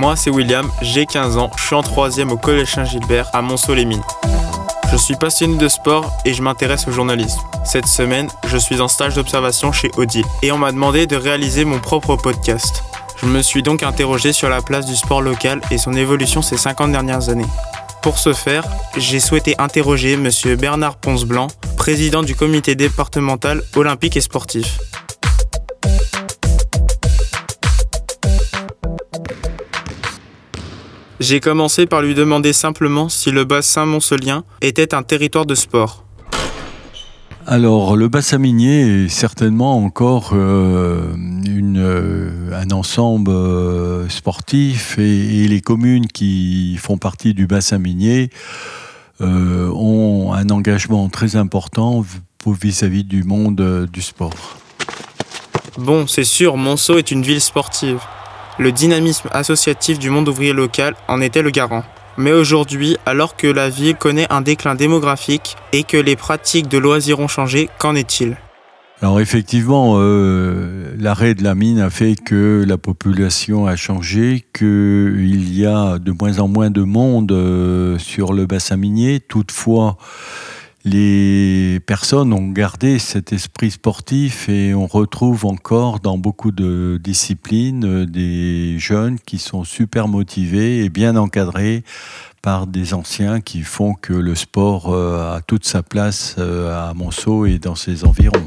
Moi, c'est William, j'ai 15 ans, je suis en 3 au Collège Saint-Gilbert à Monceau-les-Mines. Je suis passionné de sport et je m'intéresse au journalisme. Cette semaine, je suis en stage d'observation chez Audi et on m'a demandé de réaliser mon propre podcast. Je me suis donc interrogé sur la place du sport local et son évolution ces 50 dernières années. Pour ce faire, j'ai souhaité interroger M. Bernard Ponce-Blanc, président du comité départemental olympique et sportif. J'ai commencé par lui demander simplement si le bassin moncelien était un territoire de sport. Alors, le bassin minier est certainement encore euh, une, euh, un ensemble euh, sportif et, les communes qui font partie du bassin minier ont un engagement très important vis-à-vis du monde du sport. Bon, c'est sûr, Monceau est une ville sportive. Le dynamisme associatif du monde ouvrier local en était le garant. Mais aujourd'hui, alors que la ville connaît un déclin démographique et que les pratiques de loisirs ont changé, qu'en est-il? Alors effectivement, euh, l'arrêt de la mine a fait que la population a changé, qu'il y a de moins en moins de monde euh, sur le bassin minier. Toutefois, les personnes ont gardé cet esprit sportif et on retrouve encore dans beaucoup de disciplines euh, des jeunes qui sont super motivés et bien encadrés par des anciens qui font que le sport euh, a toute sa place euh, à Monceau et dans ses environs.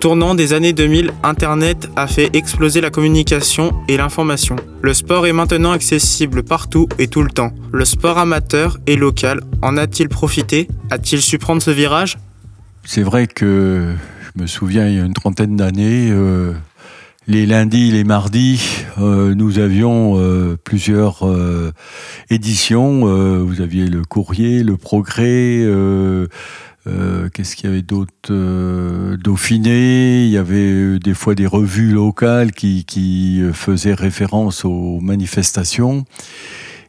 Tournant des années 2000, Internet a fait exploser la communication et l'information. Le sport est maintenant accessible partout et tout le temps. Le sport amateur et local en a-t-il profité? A-t-il su prendre ce virage? C'est vrai que je me souviens il y a une trentaine d'années, euh, les lundis, les mardis, euh, nous avions euh, plusieurs éditions. vous aviez le courrier, le progrès. Euh, qu'est-ce qu'il y avait d'autre euh, Dauphiné, il y avait euh, des fois des revues locales qui, qui faisaient référence aux manifestations.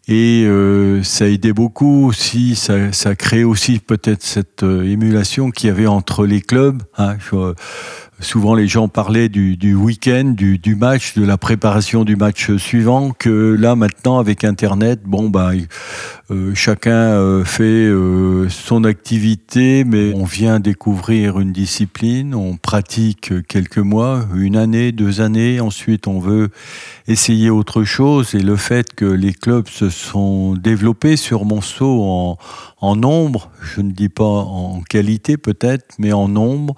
Et ça aidait beaucoup aussi, ça, ça crée aussi peut-être cette émulation qu'il y avait entre les clubs. Hein, souvent les gens parlaient du, du week-end, du, du, match, de la préparation du match suivant, que là maintenant avec Internet, bon bah euh, chacun euh, fait euh, son activité, mais on vient découvrir une discipline, on pratique quelques mois, une année, deux années, ensuite on veut essayer autre chose, et le fait que les clubs se sont développés sur Monceau en, nombre, je ne dis pas en qualité peut-être, mais en nombre,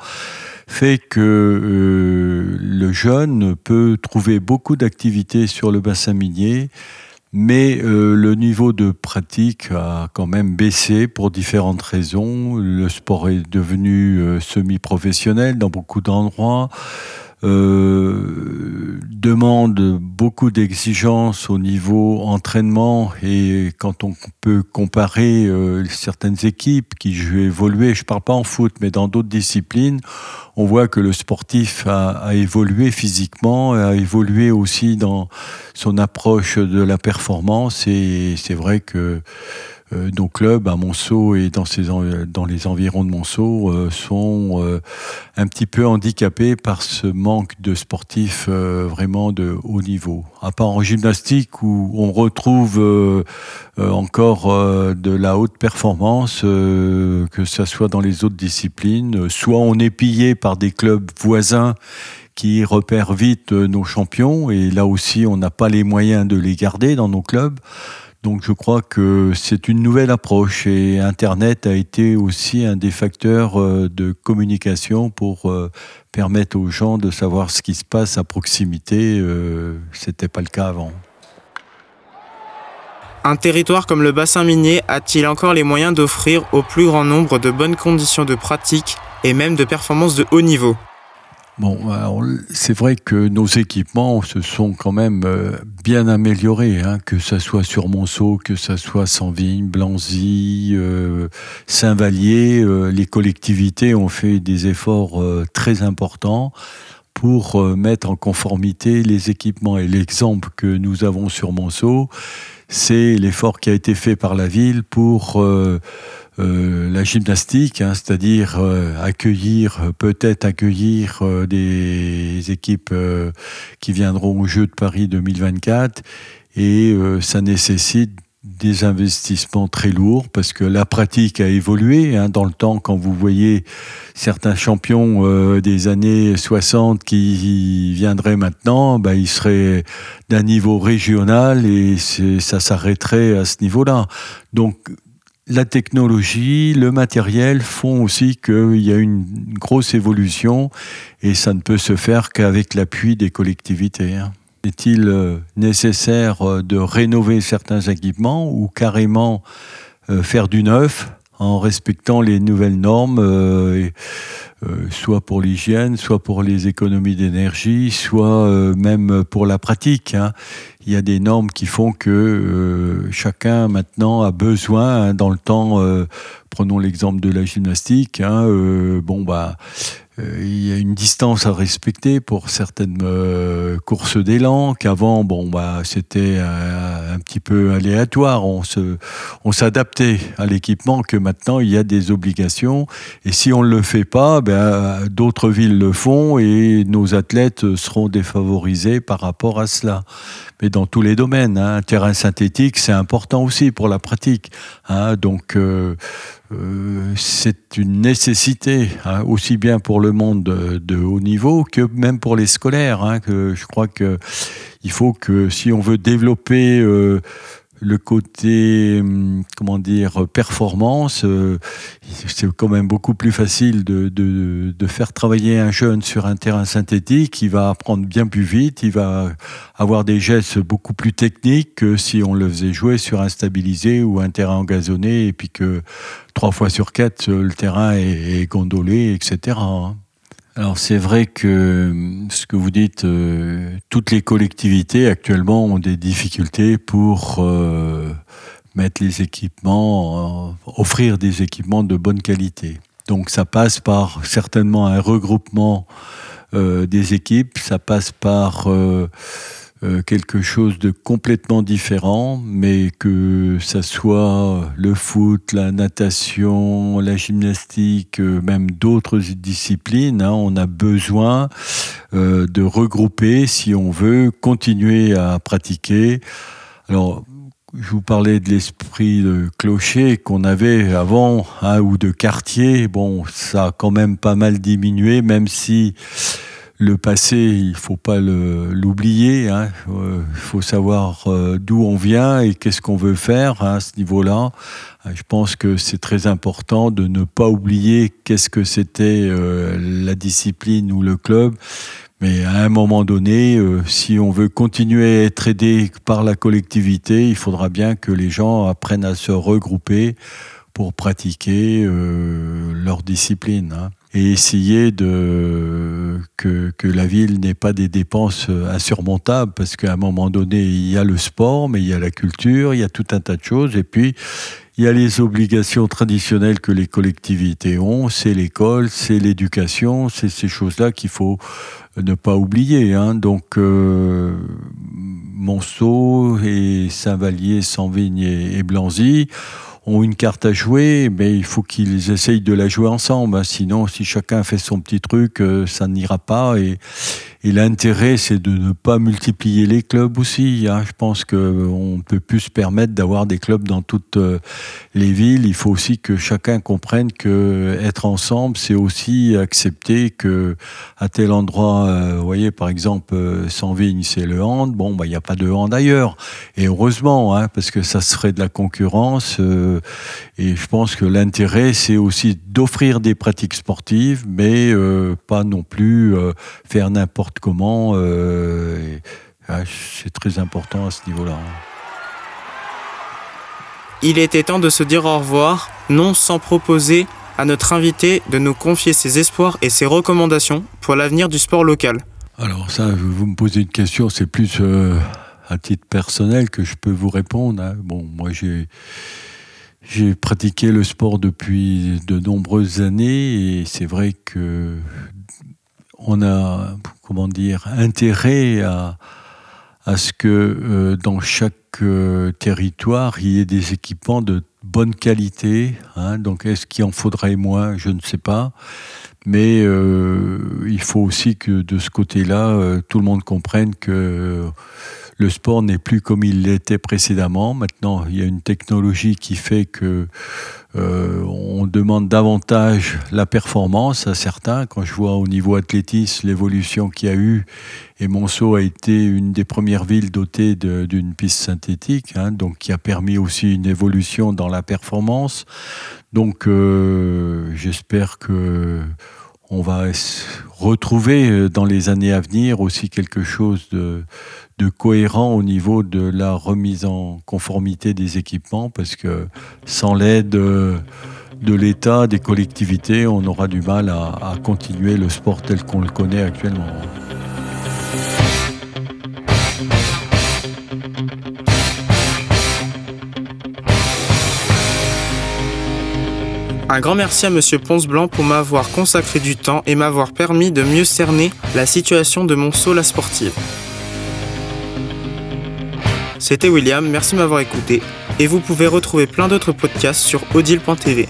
fait que le jeune peut trouver beaucoup d'activités sur le bassin minier, mais euh, le niveau de pratique a quand même baissé pour différentes raisons. Le sport est devenu euh, semi-professionnel dans beaucoup d'endroits. Euh, demande beaucoup d'exigences au niveau entraînement et quand on peut comparer euh, certaines équipes qui jouent évolué, je parle pas en foot, mais dans d'autres disciplines, on voit que le sportif a, a évolué physiquement, a évolué aussi dans son approche de la performance et c'est vrai que nos clubs à Monceau et dans, dans les environs de Monceau euh, sont euh, un petit peu handicapés par ce manque de sportifs vraiment de haut niveau. À part en gymnastique où on retrouve encore de la haute performance, que ce soit dans les autres disciplines, soit on est pillé par des clubs voisins qui repèrent vite nos champions et là aussi on n'a pas les moyens de les garder dans nos clubs. Donc je crois que c'est une nouvelle approche et Internet a été aussi un des facteurs euh, de communication pour euh, permettre aux gens de savoir ce qui se passe à proximité. Euh, c'était pas le cas avant. Un territoire comme le bassin minier a-t-il encore les moyens d'offrir au plus grand nombre de bonnes conditions de pratique et même de performance de haut niveau? Bon, c'est vrai que nos équipements se sont quand même euh, bien améliorés, hein, que ça soit sur Monceau, que ça soit Sanvigne, Blanzy, euh, Saint-Vallier, euh, les collectivités ont fait des efforts très importants pour mettre en conformité les équipements. Et l'exemple que nous avons sur Monceau, c'est l'effort qui a été fait par la ville pour euh, euh, la gymnastique, hein, c'est-à-dire accueillir, peut-être accueillir des équipes qui viendront aux Jeux de Paris 2024. Et ça nécessite des investissements très lourds parce que la pratique a évolué hein, dans le temps quand vous voyez certains champions euh, des années 60 qui viendraient maintenant ben, ils seraient d'un niveau régional et ça s'arrêterait à ce niveau-là donc la technologie, le matériel font aussi qu'il y a une grosse évolution et ça ne peut se faire qu'avec l'appui des collectivités. Hein. Est-il euh, nécessaire euh, de rénover certains équipements ou carrément euh, faire du neuf? En respectant les nouvelles normes, soit pour l'hygiène, soit pour les économies d'énergie, soit même pour la pratique. Hein. Il y a des normes qui font que chacun maintenant a besoin, hein, dans le temps, prenons l'exemple de la gymnastique, hein, bon bah euh, il y a une distance à respecter pour certaines euh, courses d'élan qu'avant bon bah c'était un, petit peu aléatoire on s'adaptait à l'équipement que maintenant il y a des obligations et si on ne le fait pas ben, d'autres villes le font et nos athlètes seront défavorisés par rapport à cela mais dans tous les domaines hein. terrain synthétique c'est important aussi pour la pratique hein. donc euh, euh, c'est une nécessité, hein, aussi bien pour le monde de, haut niveau que même pour les scolaires. Hein, que je crois qu'il faut que si on veut développer euh, le côté, hum, comment dire, performance, euh, c'est quand même beaucoup plus facile de, de, faire travailler un jeune sur un terrain synthétique. Il va apprendre bien plus vite, il va avoir des gestes beaucoup plus techniques que si on le faisait jouer sur un stabilisé ou un terrain gazonné et puis que trois fois sur quatre, le terrain est, gondolé, etc. Alors c'est vrai que ce que vous dites, euh, toutes les collectivités actuellement ont des difficultés pour euh, mettre les équipements, euh, offrir des équipements de bonne qualité. Donc ça passe par certainement un regroupement des équipes, ça passe par euh, quelque chose de complètement différent, mais que ça soit le foot, la natation, la gymnastique, euh, même d'autres disciplines, hein, on a besoin euh, de regrouper si on veut continuer à pratiquer. Alors, je vous parlais de l'esprit de clocher qu'on avait avant, hein, ou de quartier. Bon, ça a quand même pas mal diminué, même si le passé, il faut pas l'oublier. Hein. Euh, il faut savoir euh, d'où on vient et qu'est-ce qu'on veut faire à ce niveau-là. Euh, je pense que c'est très important de ne pas oublier qu'est-ce que c'était la discipline ou le club. Mais à un moment donné, si on veut continuer à être aidé par la collectivité, il faudra bien que les gens apprennent à se regrouper pour pratiquer leur discipline. Hein et essayer de que, que la ville n'ait pas des dépenses insurmontables parce qu'à un moment donné il y a le sport mais il y a la culture il y a tout un tas de choses et puis il y a les obligations traditionnelles que les collectivités ont, c'est l'école, c'est l'éducation, c'est ces choses-là qu'il faut ne pas oublier. Hein. Donc, euh, Monceau et Saint-Vallier, Saint-Vigne et Blanzy ont une carte à jouer, mais il faut qu'ils essayent de la jouer ensemble. Hein. Sinon, si chacun fait son petit truc, euh, ça n'ira pas. Et, et l'intérêt, c'est de ne pas multiplier les clubs aussi. Hein. Je pense qu'on ne peut plus se permettre d'avoir des clubs dans toutes euh, les villes. Il faut aussi que chacun comprenne que être ensemble, c'est aussi accepter que tel endroit, euh, vous voyez, par exemple, euh, sans vigne, c'est le hand. Bon, bah, il n'y a pas de hand ailleurs. Et heureusement, hein, parce que ça serait de la concurrence. et je pense que l'intérêt, c'est aussi d'offrir des pratiques sportives, mais pas non plus faire n'importe comment. Euh, ah, c'est très important à ce niveau-là. Il était temps de se dire au revoir, non sans proposer à notre invité de nous confier ses espoirs et ses recommandations pour l'avenir du sport local. Alors ça, vous me posez une question, c'est plus euh, à titre personnel que je peux vous répondre. Hein. Bon, moi j'ai j'ai pratiqué le sport depuis de nombreuses années et c'est vrai que on a comment dire, intérêt à, ce que euh, dans chaque euh, territoire, il y ait des équipements de bonne qualité. Hein. donc, est-ce qu'il en faudrait moins? Je ne sais pas. Mais euh, il faut aussi que de ce côté-là, tout le monde comprenne que le sport n'est plus comme il l'était précédemment. Maintenant, il y a une technologie qui fait que euh, on demande davantage la performance à certains. Quand je vois au niveau athlétisme l'évolution qu'il y a eu, et Monceau a été une des premières villes dotées d'une piste synthétique, hein, donc qui a permis aussi une évolution dans la performance. Donc, euh, j'espère que on va retrouver euh, dans les années à venir aussi quelque chose de, cohérent au niveau de la remise en conformité des équipements, parce que sans l'aide euh, de l'État, des collectivités, on aura du mal à continuer le sport tel qu'on le connaît actuellement. Un grand merci à Monsieur Ponce-Blanc pour m'avoir consacré du temps et m'avoir permis de mieux cerner la situation de mon saut la sportive. C'était William, merci de m'avoir écouté et vous pouvez retrouver plein d'autres podcasts sur odile.tv.